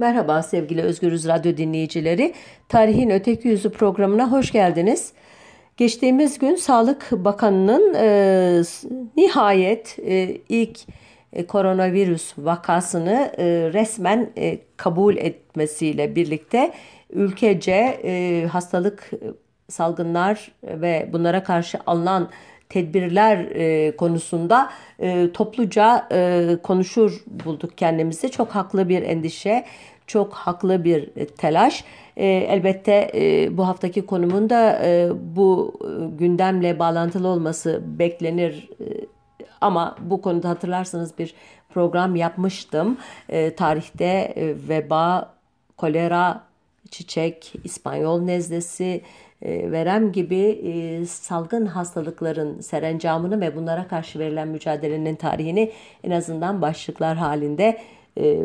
Merhaba sevgili Özgürüz Radyo dinleyicileri. Tarihin Öteki Yüzü programına hoş geldiniz. Geçtiğimiz gün Sağlık Bakanı'nın e, nihayet e, ilk e, koronavirüs vakasını e, resmen e, kabul etmesiyle birlikte ülkece e, hastalık salgınlar ve bunlara karşı alınan tedbirler e, konusunda e, topluca e, konuşur bulduk kendimizi. Çok haklı bir endişe, çok haklı bir telaş. E, elbette e, bu haftaki konumun da e, bu e, gündemle bağlantılı olması beklenir. E, ama bu konuda hatırlarsanız bir program yapmıştım. E, tarihte e, veba, kolera, çiçek, İspanyol nezlesi, e, verem gibi e, salgın hastalıkların serencamını ve bunlara karşı verilen mücadelenin tarihini en azından başlıklar halinde e,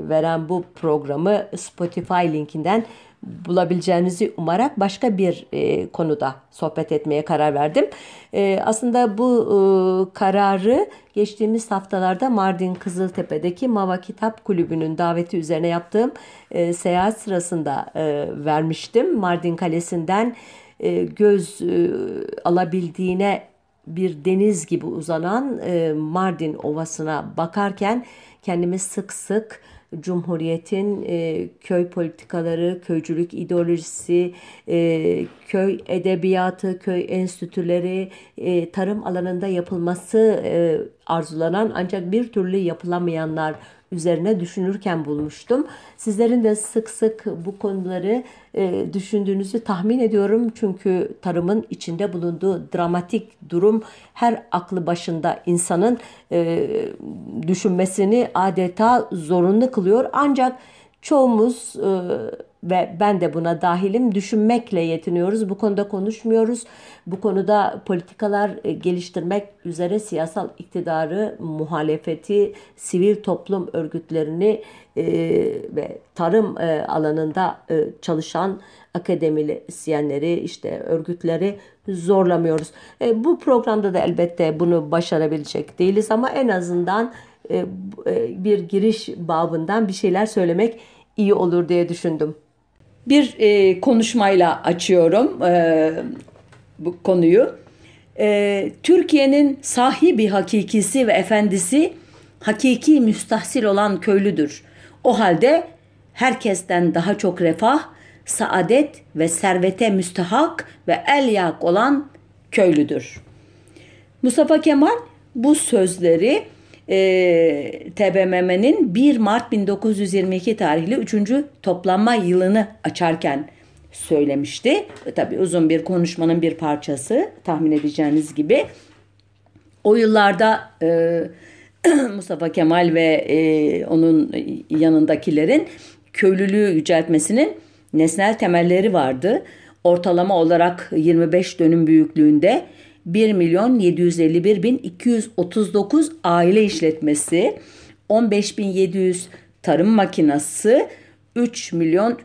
veren bu programı Spotify linkinden bulabileceğinizi umarak başka bir e, konuda sohbet etmeye karar verdim. E, aslında bu e, kararı geçtiğimiz haftalarda Mardin Kızıltepe'deki Mava Kitap Kulübü'nün daveti üzerine yaptığım e, seyahat sırasında e, vermiştim. Mardin Kalesi'nden e, göz e, alabildiğine bir deniz gibi uzanan e, Mardin Ovası'na bakarken kendimi sık sık Cumhuriyet'in e, köy politikaları, köycülük ideolojisi, e, köy edebiyatı, köy enstitüleri, tarım alanında yapılması arzulanan ancak bir türlü yapılamayanlar üzerine düşünürken bulmuştum. Sizlerin de sık sık bu konuları e, düşündüğünüzü tahmin ediyorum. Çünkü tarımın içinde bulunduğu dramatik durum her aklı başında insanın e, düşünmesini adeta zorunlu kılıyor. Ancak çoğumuz e, ve ben de buna dahilim düşünmekle yetiniyoruz. Bu konuda konuşmuyoruz. Bu konuda politikalar e, geliştirmek üzere siyasal iktidarı, muhalefeti, sivil toplum örgütlerini e, ve tarım e, alanında e, çalışan akademisyenleri, işte örgütleri zorlamıyoruz. Bu programda da elbette bunu başarabilecek değiliz ama en azından bir giriş babından bir şeyler söylemek iyi olur diye düşündüm. Bir e, konuşmayla açıyorum e, bu konuyu. E, Türkiye'nin sahibi hakikisi ve efendisi hakiki müstahsil olan köylüdür. O halde herkesten daha çok refah, saadet ve servete müstehak ve el yak olan köylüdür. Mustafa Kemal bu sözleri e, TBMM'nin 1 Mart 1922 tarihli 3. toplanma yılını açarken söylemişti. Tabii uzun bir konuşmanın bir parçası tahmin edeceğiniz gibi. O yıllarda e, Mustafa Kemal ve e, onun yanındakilerin köylülüğü yüceltmesinin nesnel temelleri vardı. Ortalama olarak 25 dönüm büyüklüğünde 1 milyon 751 bin 239 aile işletmesi, 15 bin 700 tarım makinası, 3 milyon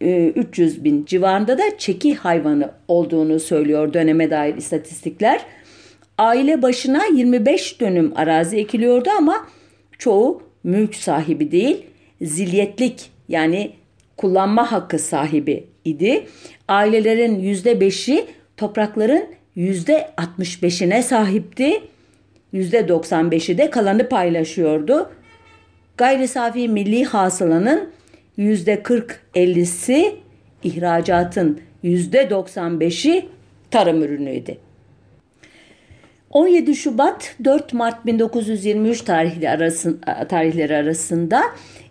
300 e, bin civarında da çeki hayvanı olduğunu söylüyor döneme dair istatistikler. Aile başına 25 dönüm arazi ekiliyordu ama çoğu mülk sahibi değil, zilyetlik yani kullanma hakkı sahibi idi. Ailelerin %5'i toprakların %65'ine sahipti. %95'i de kalanı paylaşıyordu. Gayri safi milli hasılanın %40-50'si ihracatın %95'i tarım ürünüydü. 17 Şubat 4 Mart 1923 tarihli arasında, tarihleri arasında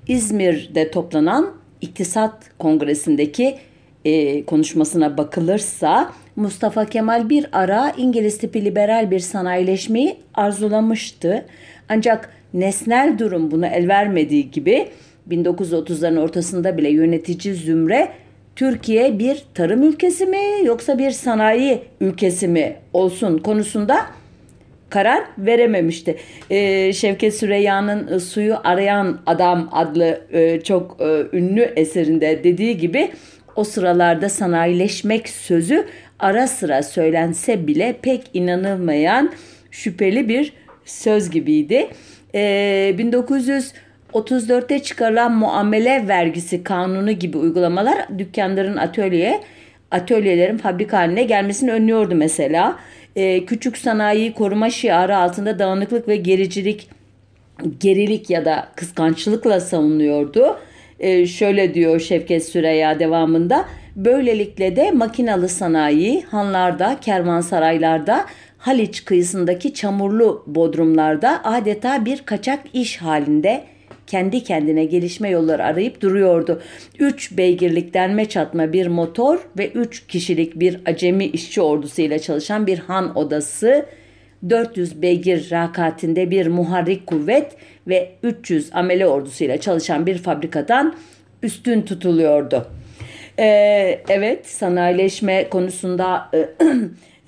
İzmir'de toplanan İktisat Kongresi'ndeki e, konuşmasına bakılırsa Mustafa Kemal bir ara İngiliz tipi liberal bir sanayileşmeyi arzulamıştı. Ancak nesnel durum buna el vermediği gibi 1930'ların ortasında bile yönetici zümre Türkiye bir tarım ülkesi mi yoksa bir sanayi ülkesi mi olsun konusunda karar verememişti. Ee, Şevket Süreyya'nın Suyu Arayan Adam adlı e, çok e, ünlü eserinde dediği gibi o sıralarda sanayileşmek sözü ara sıra söylense bile pek inanılmayan şüpheli bir söz gibiydi. Ee, 1900 34'te çıkarılan muamele vergisi kanunu gibi uygulamalar dükkanların atölye, atölyelerin fabrika haline gelmesini önlüyordu mesela. Ee, küçük sanayi koruma şiarı altında dağınıklık ve gericilik, gerilik ya da kıskançlıkla savunuyordu. Ee, şöyle diyor Şevket Süreya devamında. Böylelikle de makinalı sanayi hanlarda, kervansaraylarda, Haliç kıyısındaki çamurlu bodrumlarda adeta bir kaçak iş halinde kendi kendine gelişme yolları arayıp duruyordu. Üç beygirlik denme çatma bir motor ve üç kişilik bir acemi işçi ordusuyla çalışan bir han odası, 400 beygir rakatinde bir muharrik kuvvet ve 300 amele ordusuyla çalışan bir fabrikadan üstün tutuluyordu. Ee, evet sanayileşme konusunda e,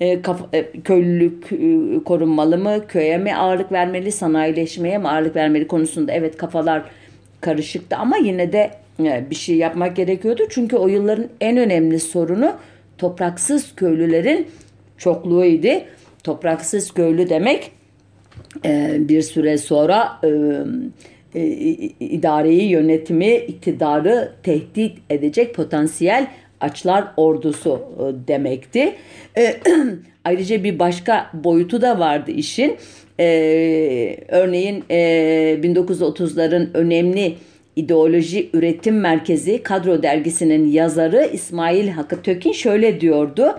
e, kafa, e, köylülük e, korunmalı mı, köye mi ağırlık vermeli, sanayileşmeye mi ağırlık vermeli konusunda evet kafalar karışıktı ama yine de e, bir şey yapmak gerekiyordu. Çünkü o yılların en önemli sorunu topraksız köylülerin çokluğuydu. Topraksız köylü demek e, bir süre sonra e, e, idareyi, yönetimi, iktidarı tehdit edecek potansiyel açlar ordusu e, demekti. E, ayrıca bir başka boyutu da vardı işin. E, örneğin e, 1930'ların önemli ideoloji üretim merkezi Kadro dergisinin yazarı İsmail Hakkı Tökin şöyle diyordu.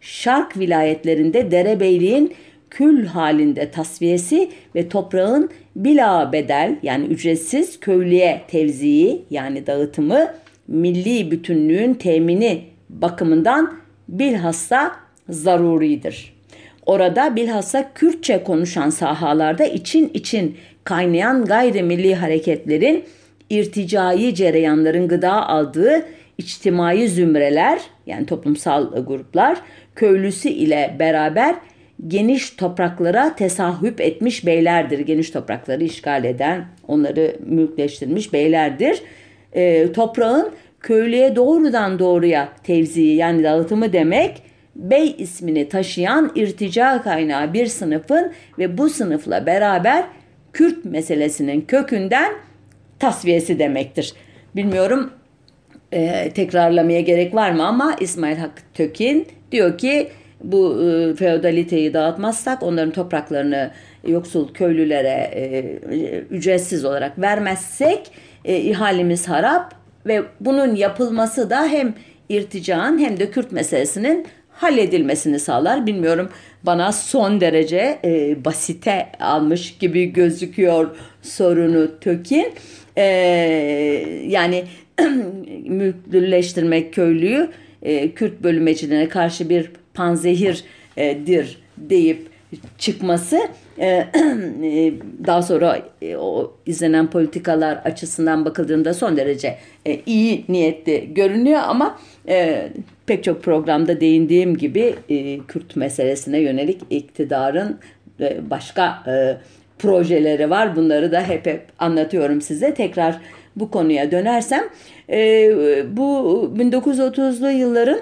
Şark vilayetlerinde derebeyliğin kül halinde tasfiyesi ve toprağın bila bedel yani ücretsiz köylüye tevziyi yani dağıtımı milli bütünlüğün temini bakımından bilhassa zaruridir. Orada bilhassa Kürtçe konuşan sahalarda için için kaynayan gayrimilli hareketlerin irticai cereyanların gıda aldığı içtimai zümreler yani toplumsal gruplar köylüsü ile beraber geniş topraklara tesahüp etmiş beylerdir. Geniş toprakları işgal eden, onları mülkleştirmiş beylerdir. E, toprağın köylüye doğrudan doğruya tevziyi yani dağıtımı demek bey ismini taşıyan irtica kaynağı bir sınıfın ve bu sınıfla beraber Kürt meselesinin kökünden tasfiyesi demektir. Bilmiyorum e, tekrarlamaya gerek var mı ama İsmail Hakkı Tökin diyor ki bu e, feodaliteyi dağıtmazsak onların topraklarını yoksul köylülere e, ücretsiz olarak vermezsek e, ihalemiz harap ve bunun yapılması da hem irtican hem de Kürt meselesinin halledilmesini sağlar. Bilmiyorum bana son derece e, basite almış gibi gözüküyor sorunu Tökin. E, yani mülkleştirmek köylüyü e, Kürt bölümecilerine karşı bir panzehirdir deyip çıkması e, e, daha sonra e, o izlenen politikalar açısından bakıldığında son derece iyi niyetli görünüyor ama pek çok programda değindiğim gibi Kürt meselesine yönelik iktidarın başka projeleri var. Bunları da hep hep anlatıyorum size. Tekrar bu konuya dönersem bu 1930'lu yılların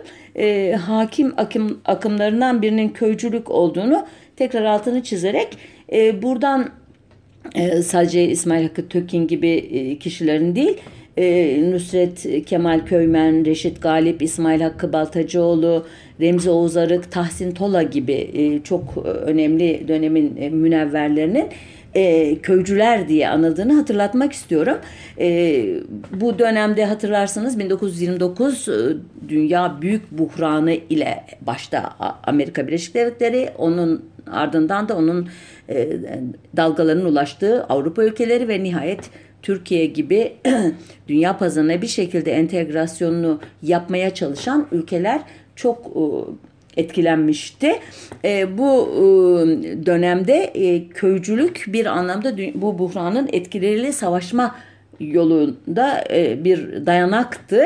hakim akım, akımlarından birinin köycülük olduğunu tekrar altını çizerek e, buradan e, sadece İsmail Hakkı Tökin gibi e, kişilerin değil e, Nusret Kemal Köymen, Reşit Galip, İsmail Hakkı Baltacıoğlu, Remzi Oğuz Arık, Tahsin Tola gibi e, çok önemli dönemin e, münevverlerinin e, köycüler diye anıldığını hatırlatmak istiyorum. E, bu dönemde hatırlarsınız 1929 e, dünya büyük buhranı ile başta Amerika Birleşik Devletleri onun ardından da onun e, dalgalarının ulaştığı Avrupa ülkeleri ve nihayet Türkiye gibi dünya pazarına bir şekilde entegrasyonunu yapmaya çalışan ülkeler çok e, etkilenmişti. E, bu e, dönemde e, köycülük bir anlamda bu buhranın etkileriyle savaşma yolunda e, bir dayanaktı.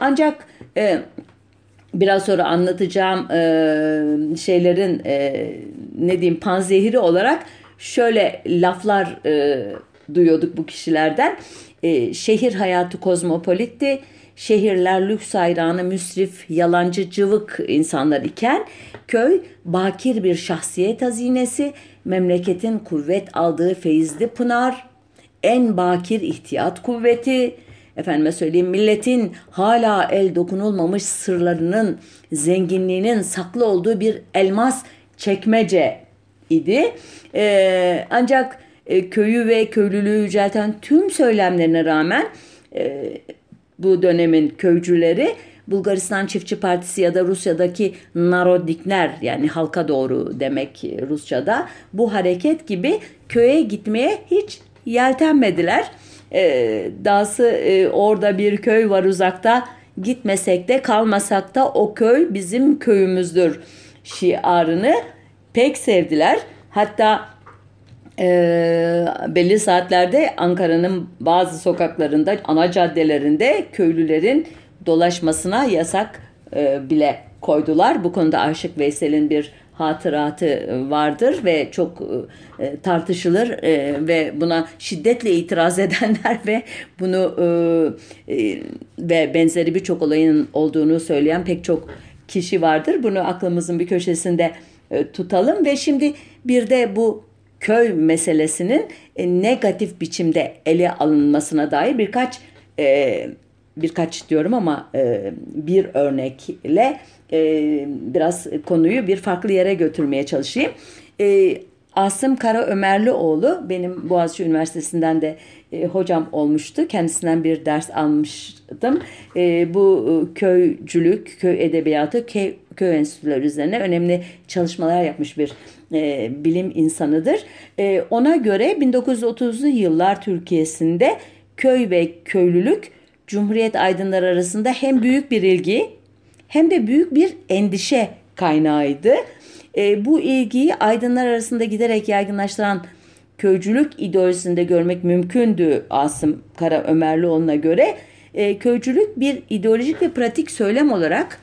Ancak e, biraz sonra anlatacağım e, şeylerin e, ne diyeyim panzehiri olarak şöyle laflar e, duyuyorduk bu kişilerden. E, şehir hayatı kozmopolitti. Şehirler lüks hayranı, müsrif, yalancı, cıvık insanlar iken köy bakir bir şahsiyet hazinesi, memleketin kuvvet aldığı feyizli pınar, en bakir ihtiyat kuvveti, efendime söyleyeyim milletin hala el dokunulmamış sırlarının zenginliğinin saklı olduğu bir elmas çekmece idi. E, ancak e, köyü ve köylülüğü yücelten tüm söylemlerine rağmen e, bu dönemin köycüleri Bulgaristan Çiftçi Partisi ya da Rusya'daki Narodnikler yani halka doğru demek Rusça'da bu hareket gibi köye gitmeye hiç yeltenmediler. E, dahası e, orada bir köy var uzakta gitmesek de kalmasak da o köy bizim köyümüzdür şiarını pek sevdiler. Hatta e, belli saatlerde Ankara'nın bazı sokaklarında, ana caddelerinde köylülerin dolaşmasına yasak e, bile koydular. Bu konuda Aşık Veysel'in bir hatıratı vardır ve çok e, tartışılır e, ve buna şiddetle itiraz edenler ve bunu e, e, ve benzeri birçok olayın olduğunu söyleyen pek çok kişi vardır. Bunu aklımızın bir köşesinde e, tutalım ve şimdi bir de bu köy meselesinin e, negatif biçimde ele alınmasına dair birkaç e, birkaç diyorum ama e, bir örnekle e, biraz konuyu bir farklı yere götürmeye çalışayım. E, Asım Kara Ömerlioğlu benim Boğaziçi Üniversitesi'nden de e, hocam olmuştu. Kendisinden bir ders almıştım. E, bu e, köycülük, köy edebiyatı, köy, köy enstitüleri üzerine önemli çalışmalar yapmış bir e, bilim insanıdır. E, ona göre 1930'lu yıllar Türkiye'sinde köy ve köylülük Cumhuriyet aydınları arasında hem büyük bir ilgi hem de büyük bir endişe kaynağıydı. E, bu ilgiyi aydınlar arasında giderek yaygınlaştıran köycülük ideolojisinde görmek mümkündü Asım Kara Ömerlioğlu'na göre. E, köycülük bir ideolojik ve pratik söylem olarak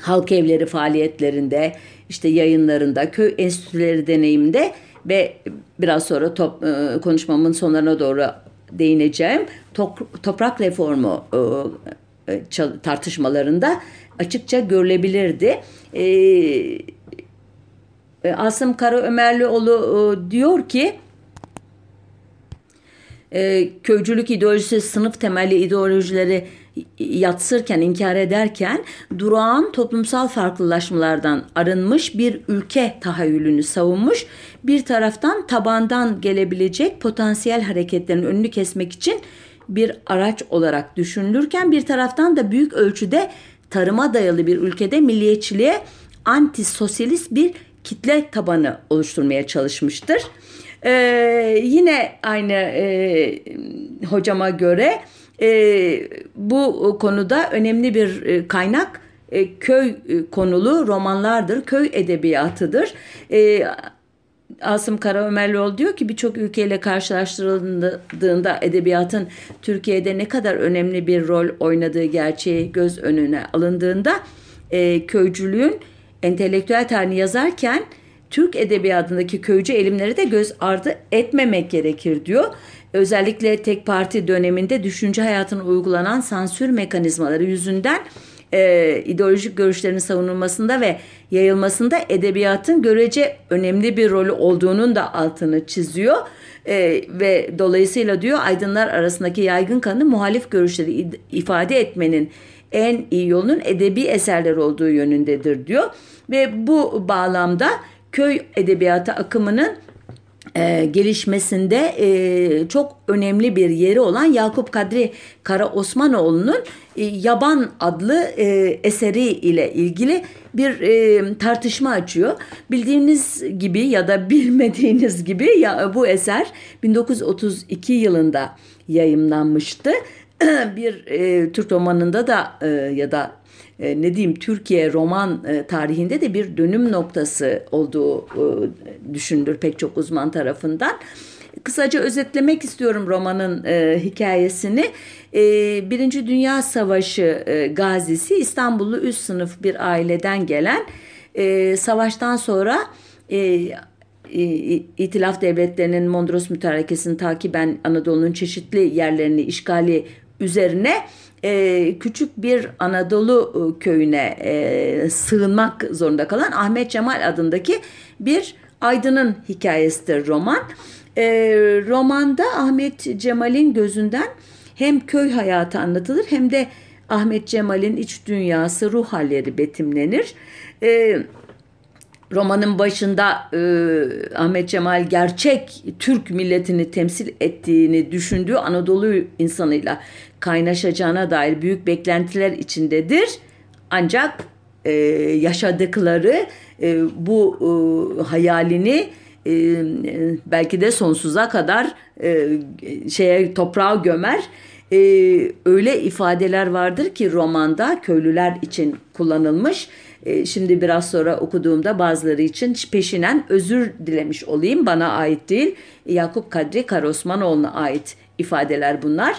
halk evleri faaliyetlerinde, işte yayınlarında, köy enstitüleri deneyiminde ve biraz sonra top, e, konuşmamın sonlarına doğru değineceğim. Top, toprak reformu e, e tartışmalarında açıkça görülebilirdi. E, e, Asım Kara Ömerlioğlu e, diyor ki e, köycülük ideolojisi sınıf temelli ideolojileri yatsırken, inkar ederken durağan toplumsal farklılaşmalardan arınmış bir ülke tahayyülünü savunmuş. Bir taraftan tabandan gelebilecek potansiyel hareketlerin önünü kesmek için bir araç olarak düşünülürken bir taraftan da büyük ölçüde tarıma dayalı bir ülkede milliyetçiliğe anti-sosyalist bir kitle tabanı oluşturmaya çalışmıştır. Ee, yine aynı e, hocama göre e, bu konuda önemli bir e, kaynak e, köy e, konulu romanlardır, köy edebiyatıdır. E, Asım Karaömerlioğlu diyor ki birçok ülkeyle karşılaştırıldığında edebiyatın Türkiye'de ne kadar önemli bir rol oynadığı gerçeği göz önüne alındığında e, köycülüğün entelektüel tarihini yazarken Türk edebiyatındaki köycü elimleri de göz ardı etmemek gerekir diyor. Özellikle tek parti döneminde düşünce hayatına uygulanan sansür mekanizmaları yüzünden e, ideolojik görüşlerin savunulmasında ve yayılmasında edebiyatın görece önemli bir rolü olduğunun da altını çiziyor. E, ve dolayısıyla diyor aydınlar arasındaki yaygın kanı muhalif görüşleri ifade etmenin en iyi yolunun edebi eserler olduğu yönündedir diyor. Ve bu bağlamda köy edebiyatı akımının e, gelişmesinde e, çok önemli bir yeri olan Yakup Kadri Kara Osmanoğlu'nun e, Yaban adlı e, eseri ile ilgili bir e, tartışma açıyor. Bildiğiniz gibi ya da bilmediğiniz gibi ya, bu eser 1932 yılında yayımlanmıştı. bir e, Türk romanında da e, ya da e, ne diyeyim Türkiye roman e, tarihinde de bir dönüm noktası olduğu e, düşünülür pek çok uzman tarafından. Kısaca özetlemek istiyorum romanın e, hikayesini. E, Birinci Dünya Savaşı e, gazisi İstanbullu üst sınıf bir aileden gelen e, savaştan sonra e, İtilaf devletlerinin Mondros mütarekesini takiben Anadolu'nun çeşitli yerlerini işgali üzerine e, küçük bir Anadolu e, köyüne e, sığınmak zorunda kalan Ahmet Cemal adındaki bir aydının hikayesidir roman. E, romanda Ahmet Cemal'in gözünden hem köy hayatı anlatılır hem de Ahmet Cemal'in iç dünyası, ruh halleri betimlenir. E, romanın başında e, Ahmet Cemal gerçek Türk milletini temsil ettiğini düşündüğü Anadolu insanıyla kaynaşacağına dair büyük beklentiler içindedir. Ancak e, yaşadıkları e, bu e, hayalini e, belki de sonsuza kadar e, şeye toprağa gömer. E, öyle ifadeler vardır ki romanda köylüler için kullanılmış. E, şimdi biraz sonra okuduğumda bazıları için peşinen özür dilemiş olayım. Bana ait değil. Yakup Kadri Karosmanoğlu'na ait ifadeler bunlar.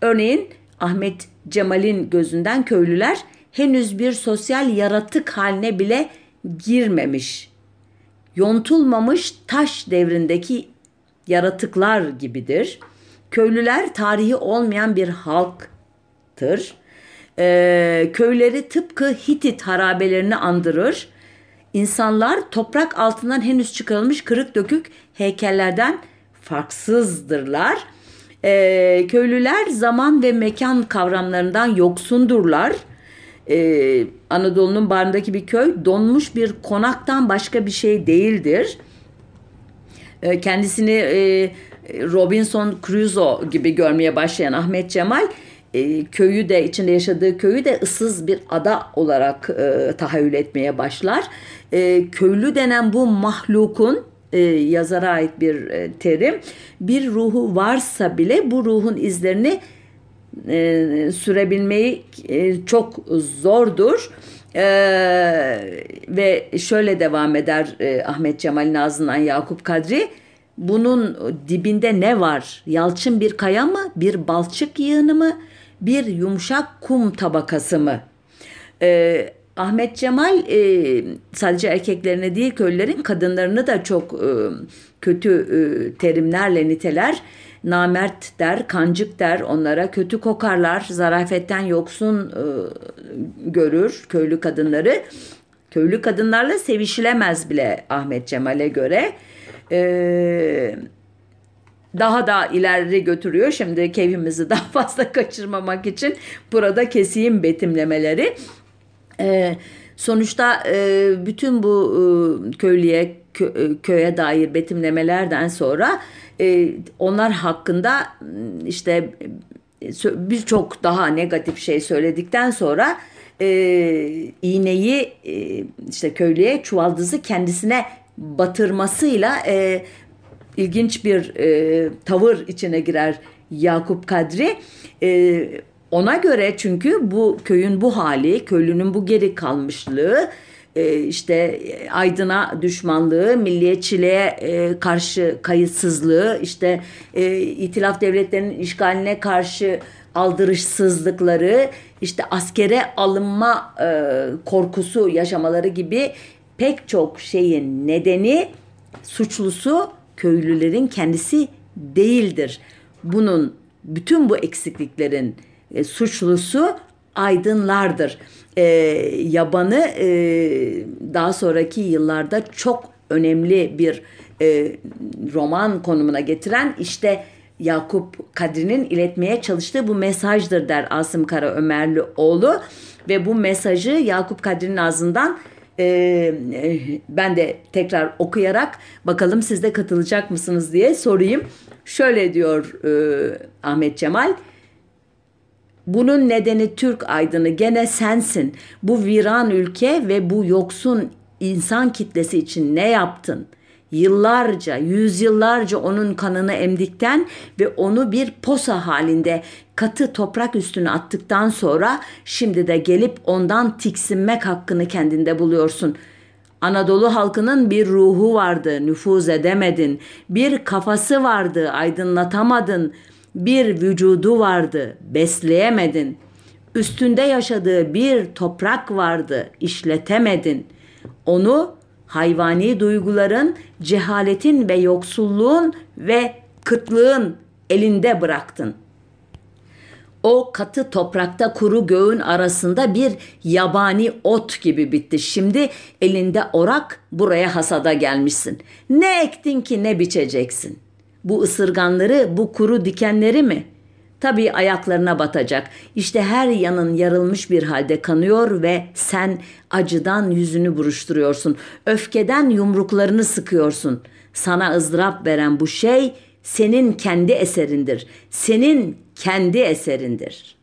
Örneğin Ahmet Cemal'in gözünden köylüler henüz bir sosyal yaratık haline bile girmemiş. Yontulmamış taş devrindeki yaratıklar gibidir. Köylüler tarihi olmayan bir halktır. Ee, köyleri tıpkı Hitit harabelerini andırır. İnsanlar toprak altından henüz çıkarılmış kırık dökük heykellerden farksızdırlar. Ee, köylüler zaman ve mekan kavramlarından yoksundurlar e, Anadolu'nun barındaki bir köy donmuş bir konaktan başka bir şey değildir. E, kendisini e, Robinson Crusoe gibi görmeye başlayan Ahmet Cemal e, köyü de içinde yaşadığı köyü de ıssız bir ada olarak e, tahayyül etmeye başlar. E, köylü denen bu mahlukun e, yazara ait bir e, terim bir ruhu varsa bile bu ruhun izlerini e, sürebilmeyi e, çok zordur. E, ve şöyle devam eder e, Ahmet Cemal'in ağzından Yakup Kadri. Bunun dibinde ne var? Yalçın bir kaya mı? Bir balçık yığını mı? Bir yumuşak kum tabakası mı? E, Ahmet Cemal e, sadece erkeklerine değil köylülerin kadınlarını da çok e, kötü e, terimlerle niteler namert der, kancık der onlara, kötü kokarlar, zarafetten yoksun e, görür köylü kadınları. Köylü kadınlarla sevişilemez bile Ahmet Cemal'e göre. E, daha da ileri götürüyor. Şimdi keyfimizi daha fazla kaçırmamak için burada keseyim betimlemeleri. E, sonuçta e, bütün bu e, köylüye kö, e, köye dair betimlemelerden sonra e, onlar hakkında işte birçok daha negatif şey söyledikten sonra e, iğneyi e, işte köylüye çuvaldızı kendisine batırmasıyla e, ilginç bir e, tavır içine girer Yakup Kadri. E, ona göre çünkü bu köyün bu hali, köylünün bu geri kalmışlığı e, işte aydına düşmanlığı, milliyetçiliğe e, karşı kayıtsızlığı, işte e, itilaf devletlerinin işgaline karşı aldırışsızlıkları, işte askere alınma korkusu yaşamaları gibi pek çok şeyin nedeni suçlusu köylülerin kendisi değildir. Bunun bütün bu eksikliklerin suçlusu aydınlardır e, yabanı e, daha sonraki yıllarda çok önemli bir e, roman konumuna getiren işte Yakup Kadri'nin iletmeye çalıştığı bu mesajdır der Asım Kara Ömerlioğlu ve bu mesajı Yakup Kadri'nin ağzından ben de tekrar okuyarak bakalım siz de katılacak mısınız diye sorayım. Şöyle diyor e, Ahmet Cemal. Bunun nedeni Türk aydını gene sensin. Bu viran ülke ve bu yoksun insan kitlesi için ne yaptın? Yıllarca, yüzyıllarca onun kanını emdikten ve onu bir posa halinde katı toprak üstüne attıktan sonra şimdi de gelip ondan tiksinmek hakkını kendinde buluyorsun.'' Anadolu halkının bir ruhu vardı, nüfuz edemedin. Bir kafası vardı, aydınlatamadın bir vücudu vardı, besleyemedin. Üstünde yaşadığı bir toprak vardı, işletemedin. Onu hayvani duyguların, cehaletin ve yoksulluğun ve kıtlığın elinde bıraktın. O katı toprakta kuru göğün arasında bir yabani ot gibi bitti. Şimdi elinde orak buraya hasada gelmişsin. Ne ektin ki ne biçeceksin?'' Bu ısırganları, bu kuru dikenleri mi? Tabii ayaklarına batacak. İşte her yanın yarılmış bir halde kanıyor ve sen acıdan yüzünü buruşturuyorsun. Öfkeden yumruklarını sıkıyorsun. Sana ızdırap veren bu şey senin kendi eserindir. Senin kendi eserindir.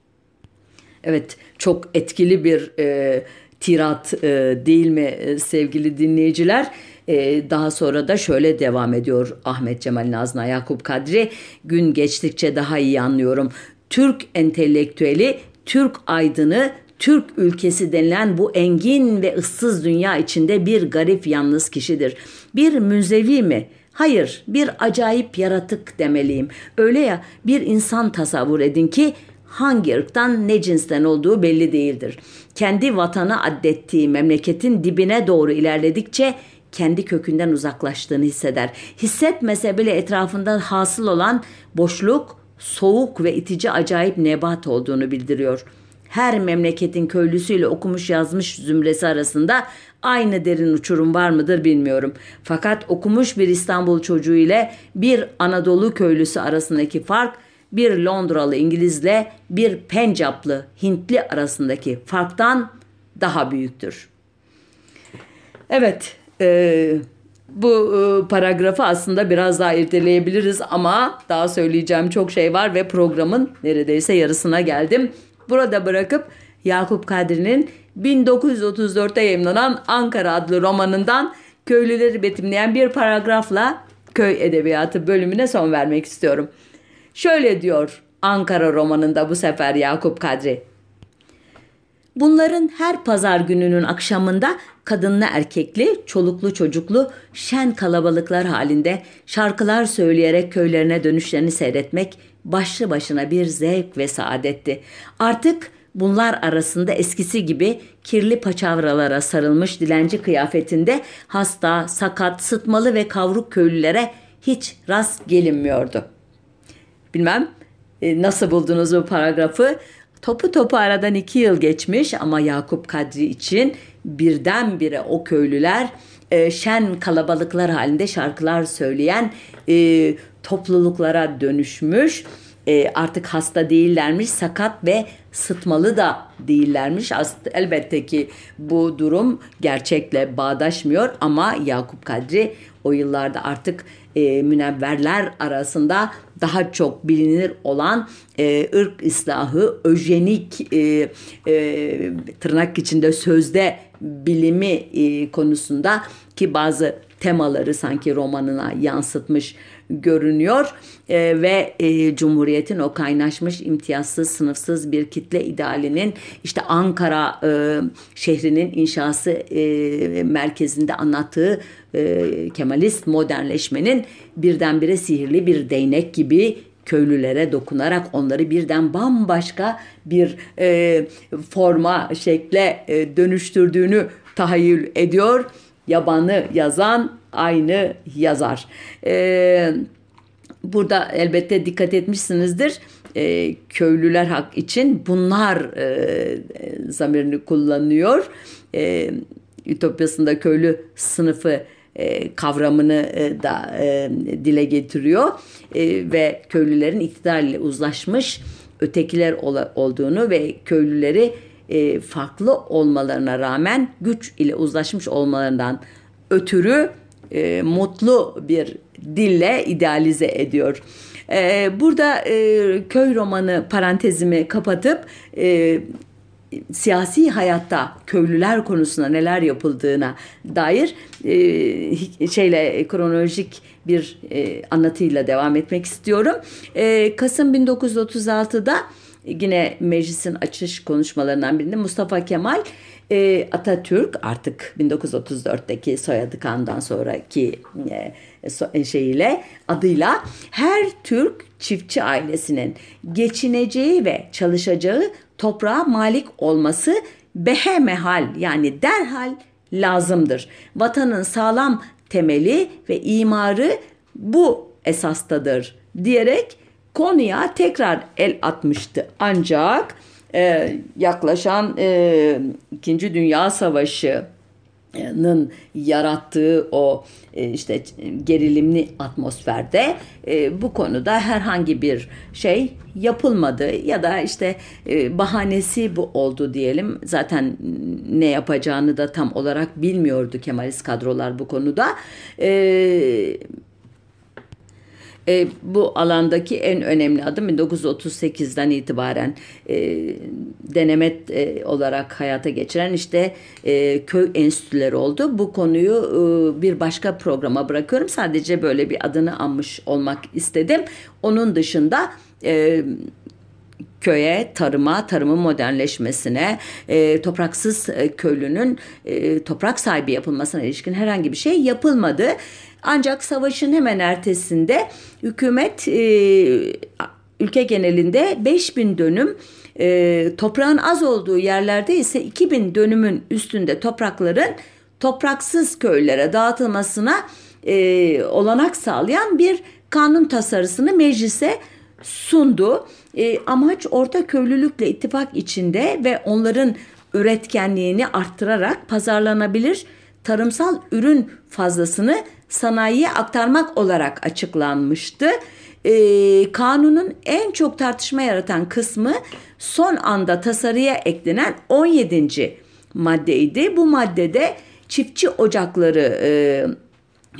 Evet, çok etkili bir e, tirat e, değil mi e, sevgili dinleyiciler? E, daha sonra da şöyle devam ediyor Ahmet Cemal Nazna Yakup Kadri. Gün geçtikçe daha iyi anlıyorum. Türk entelektüeli, Türk aydını, Türk ülkesi denilen bu engin ve ıssız dünya içinde bir garip yalnız kişidir. Bir müzevi mi? Hayır, bir acayip yaratık demeliyim. Öyle ya bir insan tasavvur edin ki hangi ırktan ne cinsten olduğu belli değildir. Kendi vatanı addettiği memleketin dibine doğru ilerledikçe kendi kökünden uzaklaştığını hisseder. Hissetmese bile etrafında hasıl olan boşluk, soğuk ve itici acayip nebat olduğunu bildiriyor. Her memleketin köylüsüyle okumuş yazmış zümresi arasında aynı derin uçurum var mıdır bilmiyorum. Fakat okumuş bir İstanbul çocuğu ile bir Anadolu köylüsü arasındaki fark bir Londralı İngilizle bir Pencaplı Hintli arasındaki farktan daha büyüktür. Evet, e, bu e, paragrafı aslında biraz daha irdeleyebiliriz ama daha söyleyeceğim çok şey var ve programın neredeyse yarısına geldim. Burada bırakıp Yakup Kadri'nin 1934'te yayınlanan Ankara adlı romanından köylüleri betimleyen bir paragrafla köy edebiyatı bölümüne son vermek istiyorum. Şöyle diyor Ankara romanında bu sefer Yakup Kadri. Bunların her pazar gününün akşamında kadınlı erkekli, çoluklu çocuklu, şen kalabalıklar halinde şarkılar söyleyerek köylerine dönüşlerini seyretmek başlı başına bir zevk ve saadetti. Artık bunlar arasında eskisi gibi kirli paçavralara sarılmış dilenci kıyafetinde hasta, sakat, sıtmalı ve kavruk köylülere hiç rast gelinmiyordu. Bilmem e, nasıl buldunuz bu paragrafı? Topu topu aradan iki yıl geçmiş ama Yakup Kadri için birdenbire o köylüler e, şen kalabalıklar halinde şarkılar söyleyen e, topluluklara dönüşmüş. E, artık hasta değillermiş, sakat ve sıtmalı da değillermiş. Elbette ki bu durum gerçekle bağdaşmıyor ama Yakup Kadri o yıllarda artık e, münevverler arasında daha çok bilinir olan e, ırk islahı, öjenik e, e, tırnak içinde sözde bilimi e, konusunda ki bazı temaları sanki romanına yansıtmış görünüyor e, ve e, Cumhuriyet'in o kaynaşmış imtiyazsız sınıfsız bir kitle idealinin işte Ankara e, şehrinin inşası e, merkezinde anlattığı e, Kemalist modernleşmenin birdenbire sihirli bir değnek gibi köylülere dokunarak onları birden bambaşka bir e, forma, şekle e, dönüştürdüğünü tahayyül ediyor. Yabanı yazan aynı yazar. E, burada elbette dikkat etmişsinizdir. E, köylüler hak için bunlar e, zamirini kullanıyor. E, Ütopyasında köylü sınıfı e, kavramını e, da e, dile getiriyor ve köylülerin iktidar ile uzlaşmış ötekiler ol, olduğunu ve köylüleri farklı olmalarına rağmen güç ile uzlaşmış olmalarından ötürü mutlu bir dille idealize ediyor. Burada köy romanı parantezimi kapatıp siyasi hayatta köylüler konusunda neler yapıldığına dair e, şeyle kronolojik bir e, anlatıyla devam etmek istiyorum. E, Kasım 1936'da yine meclisin açış konuşmalarından birinde Mustafa Kemal e, Atatürk artık 1934'teki soyadı kandan sonraki e, so, e, şeyiyle adıyla her Türk çiftçi ailesinin geçineceği ve çalışacağı toprağa malik olması behemehal yani derhal lazımdır. Vatanın sağlam temeli ve imarı bu esastadır diyerek konuya tekrar el atmıştı. Ancak e, yaklaşan e, İkinci Dünya Savaşı yarattığı o e, işte gerilimli atmosferde e, bu konuda herhangi bir şey yapılmadı ya da işte e, bahanesi bu oldu diyelim. Zaten ne yapacağını da tam olarak bilmiyordu Kemalist kadrolar bu konuda. E, bu alandaki en önemli adım 1938'den itibaren e, denemet e, olarak hayata geçiren işte e, köy enstitüleri oldu. Bu konuyu e, bir başka programa bırakıyorum. Sadece böyle bir adını anmış olmak istedim. Onun dışında e, köye, tarıma, tarımın modernleşmesine, e, topraksız e, köylünün e, toprak sahibi yapılmasına ilişkin herhangi bir şey yapılmadı. Ancak savaşın hemen ertesinde hükümet e, ülke genelinde 5000 dönüm e, toprağın az olduğu yerlerde ise 2000 dönümün üstünde toprakların topraksız köylere dağıtılmasına e, olanak sağlayan bir kanun tasarısını meclise sundu. E, amaç orta köylülükle ittifak içinde ve onların üretkenliğini arttırarak pazarlanabilir tarımsal ürün fazlasını sanayiye aktarmak olarak açıklanmıştı. Ee, kanunun en çok tartışma yaratan kısmı son anda tasarıya eklenen 17. maddeydi. Bu maddede çiftçi ocakları e,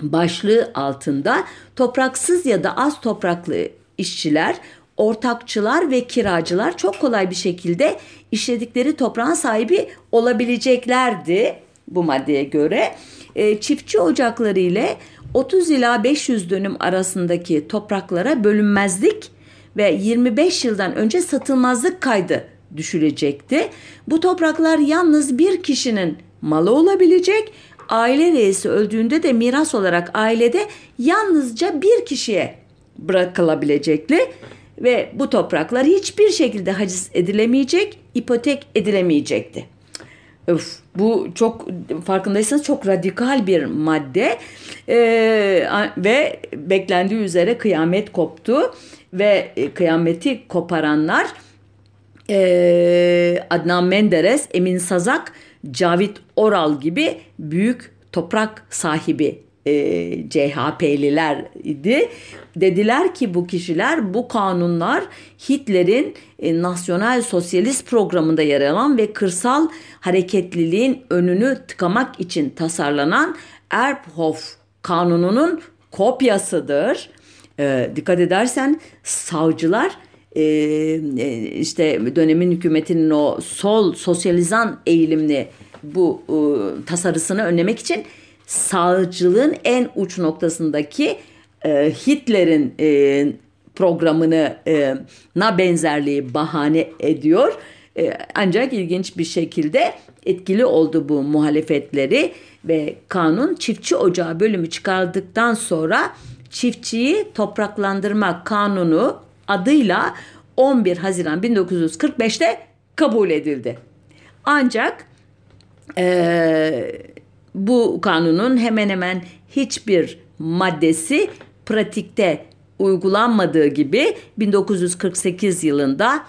başlığı altında topraksız ya da az topraklı işçiler, ortakçılar ve kiracılar çok kolay bir şekilde işledikleri toprağın sahibi olabileceklerdi bu maddeye göre e, çiftçi ocakları ile 30 ila 500 dönüm arasındaki topraklara bölünmezlik ve 25 yıldan önce satılmazlık kaydı düşülecekti. Bu topraklar yalnız bir kişinin malı olabilecek. Aile reisi öldüğünde de miras olarak ailede yalnızca bir kişiye bırakılabilecekti ve bu topraklar hiçbir şekilde haciz edilemeyecek, ipotek edilemeyecekti. Öf, bu çok farkındaysanız çok radikal bir madde. Ee, ve beklendiği üzere kıyamet koptu ve e, kıyameti koparanlar e, Adnan Menderes, Emin Sazak, Cavit Oral gibi büyük toprak sahibi e, CHP'liler idi. Dediler ki bu kişiler bu kanunlar Hitler'in e, nasyonel sosyalist programında yer alan ve kırsal hareketliliğin önünü tıkamak için tasarlanan Erbhof kanununun kopyasıdır. E, dikkat edersen savcılar e, e, işte dönemin hükümetinin o sol sosyalizan eğilimli bu e, tasarısını önlemek için sağcılığın en uç noktasındaki e, Hitler'in e, programını e, na benzerliği bahane ediyor. E, ancak ilginç bir şekilde etkili oldu bu muhalefetleri ve kanun çiftçi ocağı bölümü çıkardıktan sonra çiftçiyi topraklandırma kanunu adıyla 11 Haziran 1945'te kabul edildi. Ancak e, bu kanunun hemen hemen hiçbir maddesi pratikte uygulanmadığı gibi 1948 yılında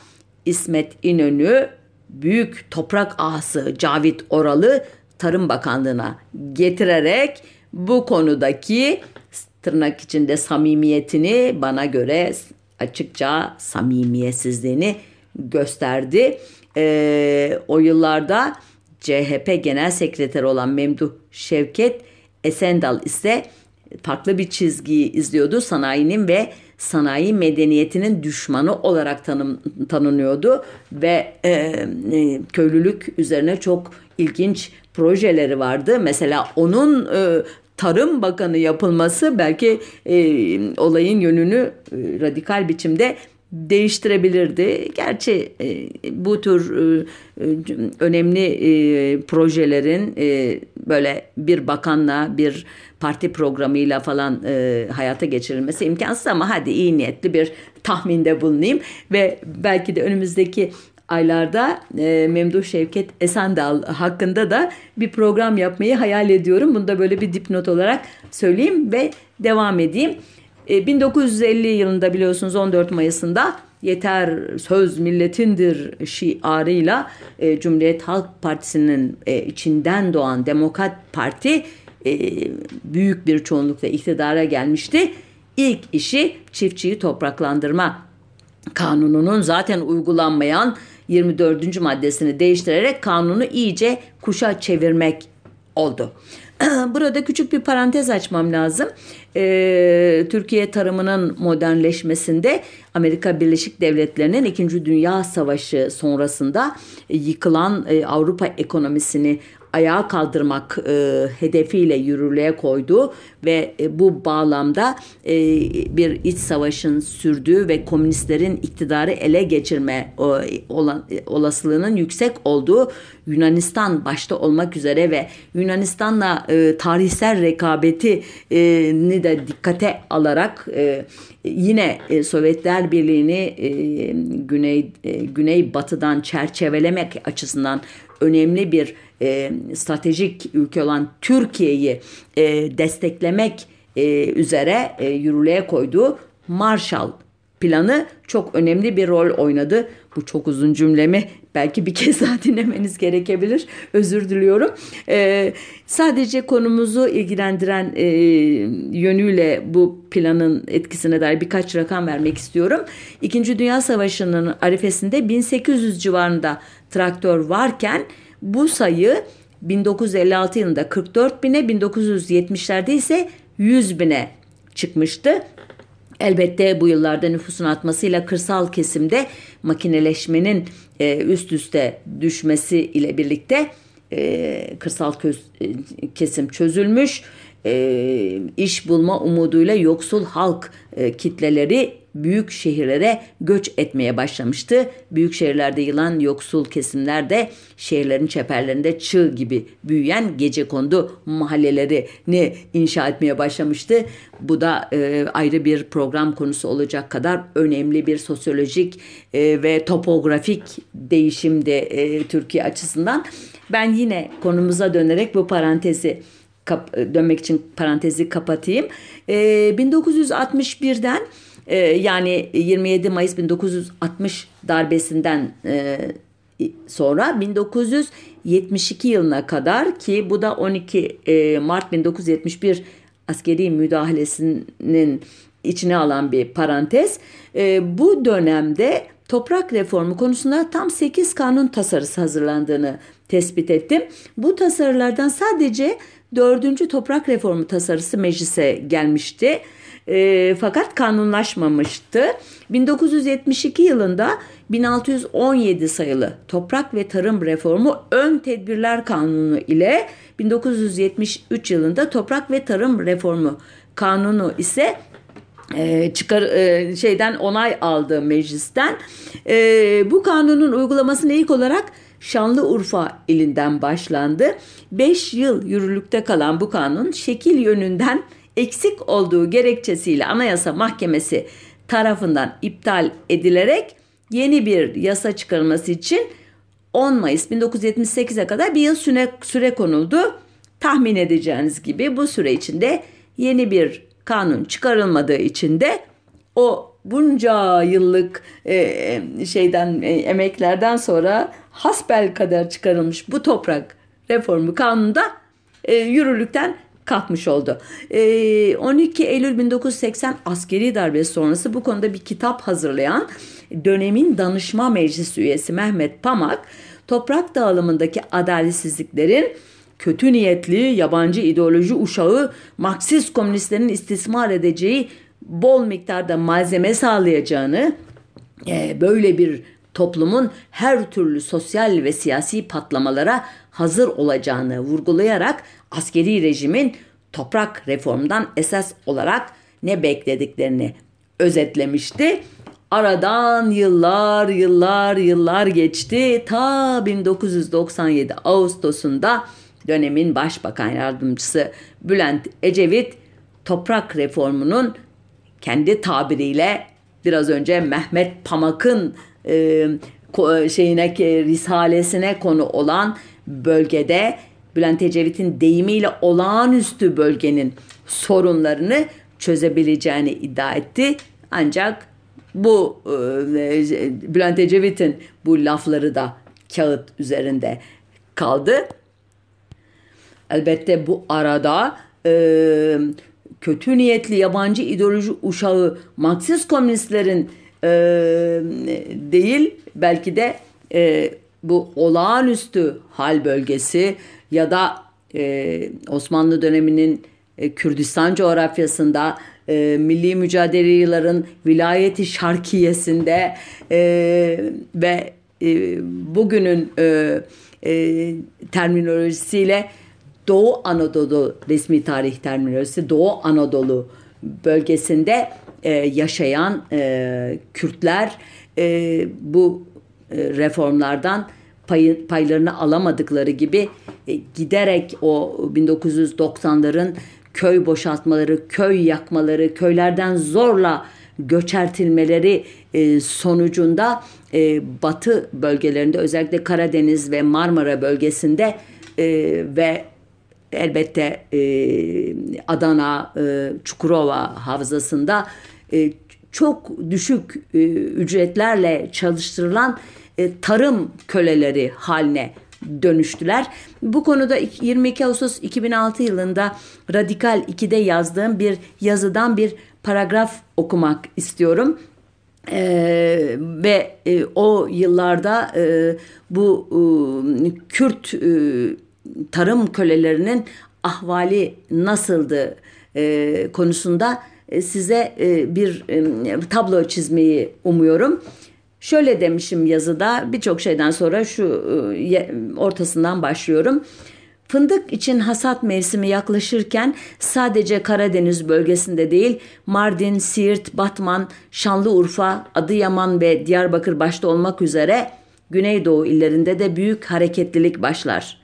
İsmet İnönü büyük toprak ağası Cavit Oralı Tarım Bakanlığı'na getirerek bu konudaki tırnak içinde samimiyetini bana göre açıkça samimiyetsizliğini gösterdi. Ee, o yıllarda CHP Genel Sekreteri olan Memduh Şevket Esendal ise farklı bir çizgiyi izliyordu. Sanayinin ve sanayi medeniyetinin düşmanı olarak tanım, tanınıyordu ve e, e, köylülük üzerine çok ilginç projeleri vardı. Mesela onun e, Tarım Bakanı yapılması belki e, olayın yönünü e, radikal biçimde değiştirebilirdi. Gerçi e, bu tür e, e, önemli projelerin böyle bir bakanla bir parti programıyla falan hayata geçirilmesi imkansız ama hadi iyi niyetli bir tahminde bulunayım ve belki de önümüzdeki aylarda Memduh Şevket Esendal hakkında da bir program yapmayı hayal ediyorum. Bunu da böyle bir dipnot olarak söyleyeyim ve devam edeyim. 1950 e, yılında biliyorsunuz 14 Mayıs'ında yeter söz milletindir şiarıyla e, Cumhuriyet Halk Partisi'nin e, içinden doğan Demokrat Parti e, büyük bir çoğunlukla iktidara gelmişti. İlk işi çiftçiyi topraklandırma kanununun zaten uygulanmayan 24. maddesini değiştirerek kanunu iyice kuşa çevirmek oldu. Burada küçük bir parantez açmam lazım. Ee, Türkiye tarımının modernleşmesinde Amerika Birleşik Devletleri'nin 2. Dünya Savaşı sonrasında yıkılan e, Avrupa ekonomisini ayağa kaldırmak e, hedefiyle yürürlüğe koydu ve e, bu bağlamda e, bir iç savaşın sürdüğü ve komünistlerin iktidarı ele geçirme o, olan, olasılığının yüksek olduğu Yunanistan başta olmak üzere ve Yunanistan'la e, tarihsel rekabetini de dikkate alarak e, yine e, Sovyetler Birliği'ni e, güney e, güney batıdan çerçevelemek açısından önemli bir e, stratejik ülke olan Türkiye'yi e, desteklemek e, üzere e, yürürlüğe koyduğu Marshall planı çok önemli bir rol oynadı. Bu çok uzun cümlemi belki bir kez daha dinlemeniz gerekebilir. Özür diliyorum. Ee, sadece konumuzu ilgilendiren e, yönüyle bu planın etkisine dair birkaç rakam vermek istiyorum. İkinci Dünya Savaşı'nın arifesinde 1800 civarında traktör varken bu sayı 1956 yılında 44 bine 1970'lerde ise 100 bine çıkmıştı. Elbette bu yıllarda nüfusun artmasıyla kırsal kesimde makineleşmenin e, üst üste düşmesi ile birlikte e, kırsal e, kesim çözülmüş. E, iş bulma umuduyla yoksul halk e, kitleleri büyük şehirlere göç etmeye başlamıştı. Büyük şehirlerde yılan yoksul kesimler de şehirlerin çeperlerinde çığ gibi büyüyen gece kondu mahallelerini inşa etmeye başlamıştı. Bu da e, ayrı bir program konusu olacak kadar önemli bir sosyolojik e, ve topografik değişimdi e, Türkiye açısından. Ben yine konumuza dönerek bu parantezi kap, dönmek için parantezi kapatayım. E, 1961'den e, yani 27 Mayıs 1960 darbesinden e, sonra 1972 yılına kadar ki bu da 12 e, Mart 1971 askeri müdahalesinin içine alan bir parantez. E, bu dönemde toprak reformu konusunda tam 8 kanun tasarısı hazırlandığını tespit ettim. Bu tasarılardan sadece 4. toprak reformu tasarısı meclise gelmişti. E, fakat kanunlaşmamıştı. 1972 yılında 1617 sayılı Toprak ve Tarım Reformu Ön Tedbirler Kanunu ile 1973 yılında Toprak ve Tarım Reformu Kanunu ise e, çıkar e, şeyden onay aldı meclisten. E, bu kanunun uygulamasını ilk olarak Şanlıurfa ilinden başlandı. 5 yıl yürürlükte kalan bu kanun şekil yönünden eksik olduğu gerekçesiyle Anayasa Mahkemesi tarafından iptal edilerek yeni bir yasa çıkarılması için 10 Mayıs 1978'e kadar bir yıl süre, süre konuldu. Tahmin edeceğiniz gibi bu süre içinde yeni bir kanun çıkarılmadığı için de o bunca yıllık e, şeyden e, emeklerden sonra hasbel kadar çıkarılmış bu toprak reformu kanunda e, yürürlükten kalkmış oldu. E, 12 Eylül 1980 askeri darbesi sonrası bu konuda bir kitap hazırlayan dönemin danışma meclisi üyesi Mehmet Pamak toprak dağılımındaki adaletsizliklerin kötü niyetli yabancı ideoloji uşağı Marksist komünistlerin istismar edeceği bol miktarda malzeme sağlayacağını e, böyle bir toplumun her türlü sosyal ve siyasi patlamalara hazır olacağını vurgulayarak askeri rejimin toprak reformdan esas olarak ne beklediklerini özetlemişti. Aradan yıllar yıllar yıllar geçti. Ta 1997 Ağustos'unda dönemin başbakan yardımcısı Bülent Ecevit toprak reformunun kendi tabiriyle biraz önce Mehmet Pamak'ın e, şeyine risalesine konu olan bölgede Bülent Ecevit'in deyimiyle olağanüstü bölgenin sorunlarını çözebileceğini iddia etti. Ancak bu e, Bülent Ecevit'in bu lafları da kağıt üzerinde kaldı. Elbette bu arada e, kötü niyetli yabancı ideoloji uşağı Marksist komünistlerin e, değil belki de e, bu olağanüstü hal bölgesi ya da e, Osmanlı döneminin e, Kürdistan coğrafyasında e, milli mücadelelerin vilayeti şarkiyesinde e, ve e, bugünün e, e, terminolojisiyle Doğu Anadolu resmi tarih terminolojisi Doğu Anadolu bölgesinde e, yaşayan e, Kürtler e, bu e, reformlardan pay, paylarını alamadıkları gibi e, giderek o 1990'ların köy boşaltmaları, köy yakmaları, köylerden zorla göçertilmeleri e, sonucunda e, batı bölgelerinde özellikle Karadeniz ve Marmara bölgesinde e, ve elbette e, Adana, e, Çukurova havzasında e, çok düşük e, ücretlerle çalıştırılan e, tarım köleleri haline dönüştüler. Bu konuda 22 Ağustos 2006 yılında Radikal 2'de yazdığım bir yazıdan bir paragraf okumak istiyorum. Ee, ve e, o yıllarda e, bu e, Kürt e, tarım kölelerinin ahvali nasıldı e, konusunda e, size e, bir e, tablo çizmeyi umuyorum. Şöyle demişim yazıda birçok şeyden sonra şu e, ortasından başlıyorum. Fındık için hasat mevsimi yaklaşırken sadece Karadeniz bölgesinde değil Mardin, Siirt, Batman, Şanlıurfa, Adıyaman ve Diyarbakır başta olmak üzere Güneydoğu illerinde de büyük hareketlilik başlar.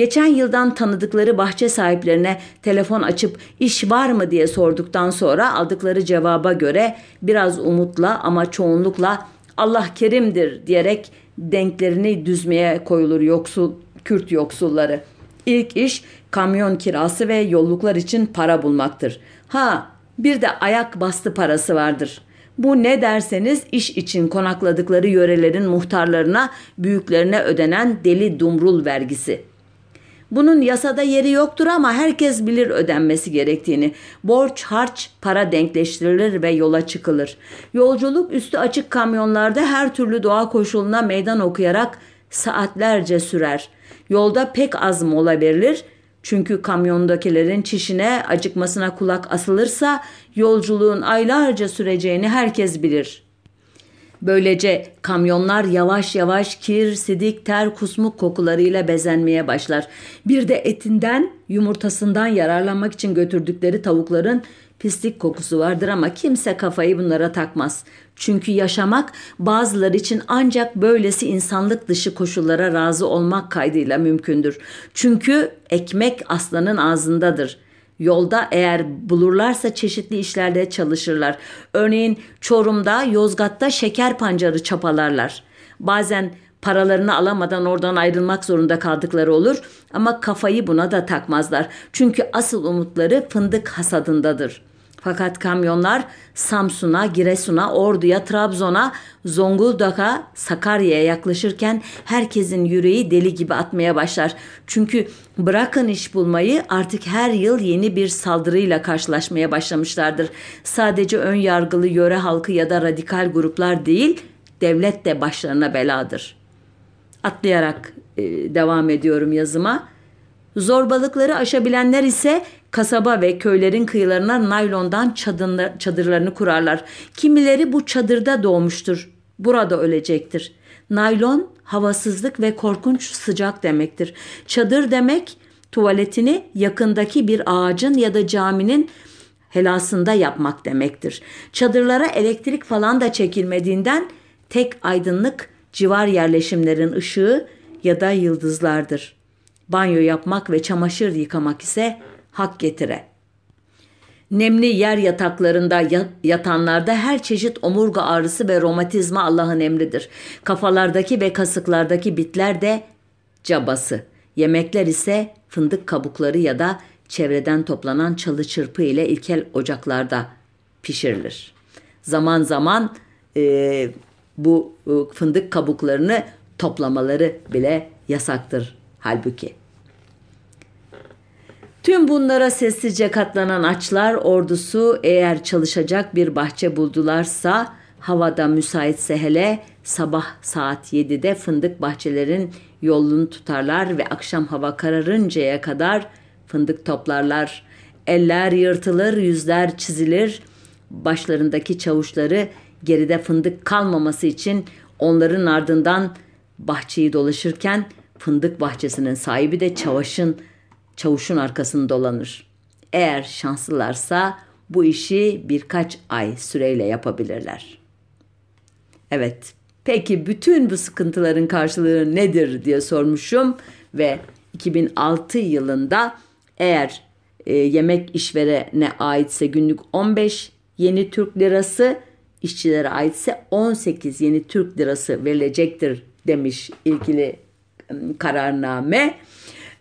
Geçen yıldan tanıdıkları bahçe sahiplerine telefon açıp iş var mı diye sorduktan sonra aldıkları cevaba göre biraz umutla ama çoğunlukla Allah kerimdir diyerek denklerini düzmeye koyulur yoksul Kürt yoksulları. İlk iş kamyon kirası ve yolluklar için para bulmaktır. Ha bir de ayak bastı parası vardır. Bu ne derseniz iş için konakladıkları yörelerin muhtarlarına, büyüklerine ödenen deli dumrul vergisi.'' Bunun yasada yeri yoktur ama herkes bilir ödenmesi gerektiğini. Borç, harç, para denkleştirilir ve yola çıkılır. Yolculuk üstü açık kamyonlarda her türlü doğa koşuluna meydan okuyarak saatlerce sürer. Yolda pek az mola verilir. Çünkü kamyondakilerin çişine, acıkmasına kulak asılırsa yolculuğun aylarca süreceğini herkes bilir.'' Böylece kamyonlar yavaş yavaş kir, sidik, ter, kusmuk kokularıyla bezenmeye başlar. Bir de etinden, yumurtasından yararlanmak için götürdükleri tavukların pislik kokusu vardır ama kimse kafayı bunlara takmaz. Çünkü yaşamak bazıları için ancak böylesi insanlık dışı koşullara razı olmak kaydıyla mümkündür. Çünkü ekmek aslanın ağzındadır.'' Yolda eğer bulurlarsa çeşitli işlerde çalışırlar. Örneğin Çorum'da, Yozgat'ta şeker pancarı çapalarlar. Bazen paralarını alamadan oradan ayrılmak zorunda kaldıkları olur ama kafayı buna da takmazlar. Çünkü asıl umutları fındık hasadındadır.'' Fakat kamyonlar Samsun'a, Giresun'a, Ordu'ya, Trabzon'a, Zonguldak'a, Sakarya'ya yaklaşırken herkesin yüreği deli gibi atmaya başlar. Çünkü bırakın iş bulmayı artık her yıl yeni bir saldırıyla karşılaşmaya başlamışlardır. Sadece ön yargılı yöre halkı ya da radikal gruplar değil, devlet de başlarına beladır. Atlayarak e, devam ediyorum yazıma. Zorbalıkları aşabilenler ise kasaba ve köylerin kıyılarına naylondan çadırlarını kurarlar. Kimileri bu çadırda doğmuştur. Burada ölecektir. Naylon havasızlık ve korkunç sıcak demektir. Çadır demek tuvaletini yakındaki bir ağacın ya da caminin helasında yapmak demektir. Çadırlara elektrik falan da çekilmediğinden tek aydınlık civar yerleşimlerin ışığı ya da yıldızlardır. Banyo yapmak ve çamaşır yıkamak ise hak getire. Nemli yer yataklarında yatanlarda her çeşit omurga ağrısı ve romatizma Allah'ın emridir. Kafalardaki ve kasıklardaki bitler de cabası. Yemekler ise fındık kabukları ya da çevreden toplanan çalı çırpı ile ilkel ocaklarda pişirilir. Zaman zaman e, bu e, fındık kabuklarını toplamaları bile yasaktır halbuki. Tüm bunlara sessizce katlanan açlar ordusu eğer çalışacak bir bahçe buldularsa havada müsaitse hele sabah saat 7'de fındık bahçelerin yolunu tutarlar ve akşam hava kararıncaya kadar fındık toplarlar. Eller yırtılır, yüzler çizilir. Başlarındaki çavuşları geride fındık kalmaması için onların ardından bahçeyi dolaşırken fındık bahçesinin sahibi de çavuşun çavuşun arkasını dolanır. Eğer şanslılarsa bu işi birkaç ay süreyle yapabilirler. Evet, peki bütün bu sıkıntıların karşılığı nedir diye sormuşum ve 2006 yılında eğer e, yemek işverene aitse günlük 15 yeni Türk lirası, işçilere aitse 18 yeni Türk lirası verilecektir demiş ilgili kararname.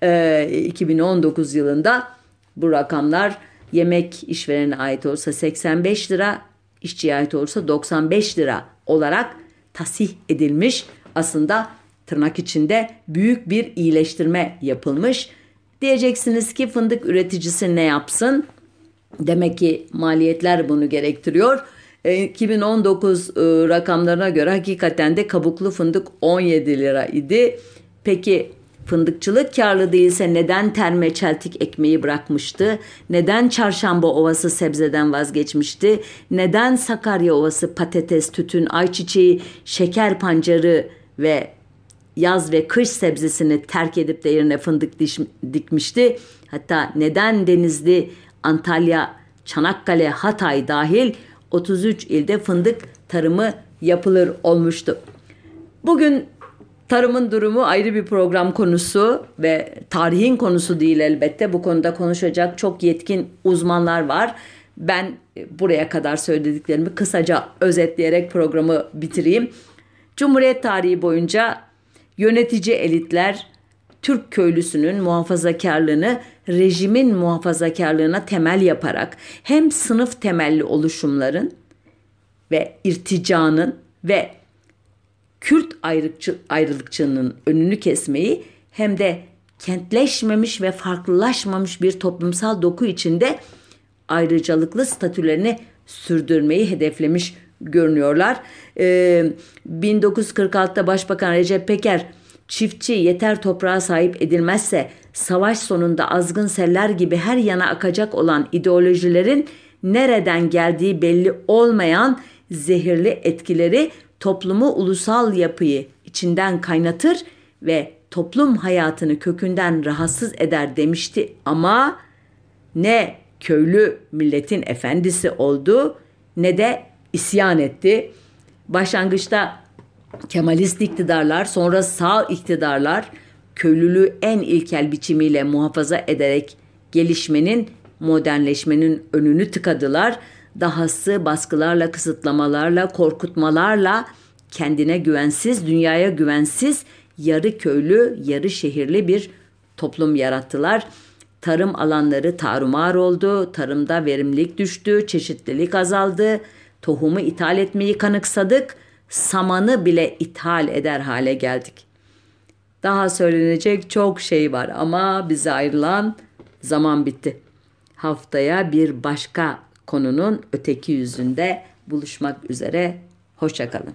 E, 2019 yılında bu rakamlar yemek işverene ait olsa 85 lira, işçiye ait olursa 95 lira olarak tasih edilmiş. Aslında tırnak içinde büyük bir iyileştirme yapılmış. Diyeceksiniz ki fındık üreticisi ne yapsın? Demek ki maliyetler bunu gerektiriyor. 2019 e, e, rakamlarına göre hakikaten de kabuklu fındık 17 lira idi. Peki Fındıkçılık karlı değilse neden terme çeltik ekmeği bırakmıştı? Neden çarşamba ovası sebzeden vazgeçmişti? Neden Sakarya ovası patates, tütün, ayçiçeği, şeker pancarı ve yaz ve kış sebzesini terk edip de yerine fındık dikmişti? Hatta neden Denizli, Antalya, Çanakkale, Hatay dahil 33 ilde fındık tarımı yapılır olmuştu. Bugün Tarımın durumu ayrı bir program konusu ve tarihin konusu değil elbette. Bu konuda konuşacak çok yetkin uzmanlar var. Ben buraya kadar söylediklerimi kısaca özetleyerek programı bitireyim. Cumhuriyet tarihi boyunca yönetici elitler Türk köylüsünün muhafazakarlığını rejimin muhafazakarlığına temel yaparak hem sınıf temelli oluşumların ve irticanın ve Kürt ayrıkçı, ayrılıkçılığının önünü kesmeyi hem de kentleşmemiş ve farklılaşmamış bir toplumsal doku içinde ayrıcalıklı statülerini sürdürmeyi hedeflemiş görünüyorlar. Ee, 1946'da Başbakan Recep Peker çiftçi yeter toprağa sahip edilmezse savaş sonunda azgın seller gibi her yana akacak olan ideolojilerin nereden geldiği belli olmayan zehirli etkileri toplumu ulusal yapıyı içinden kaynatır ve toplum hayatını kökünden rahatsız eder demişti ama ne köylü milletin efendisi oldu ne de isyan etti. Başlangıçta Kemalist iktidarlar sonra sağ iktidarlar köylülüğü en ilkel biçimiyle muhafaza ederek gelişmenin, modernleşmenin önünü tıkadılar dahası baskılarla, kısıtlamalarla, korkutmalarla kendine güvensiz, dünyaya güvensiz, yarı köylü, yarı şehirli bir toplum yarattılar. Tarım alanları tarumar oldu, tarımda verimlilik düştü, çeşitlilik azaldı, tohumu ithal etmeyi kanıksadık, samanı bile ithal eder hale geldik. Daha söylenecek çok şey var ama bize ayrılan zaman bitti. Haftaya bir başka konunun öteki yüzünde buluşmak üzere. Hoşçakalın.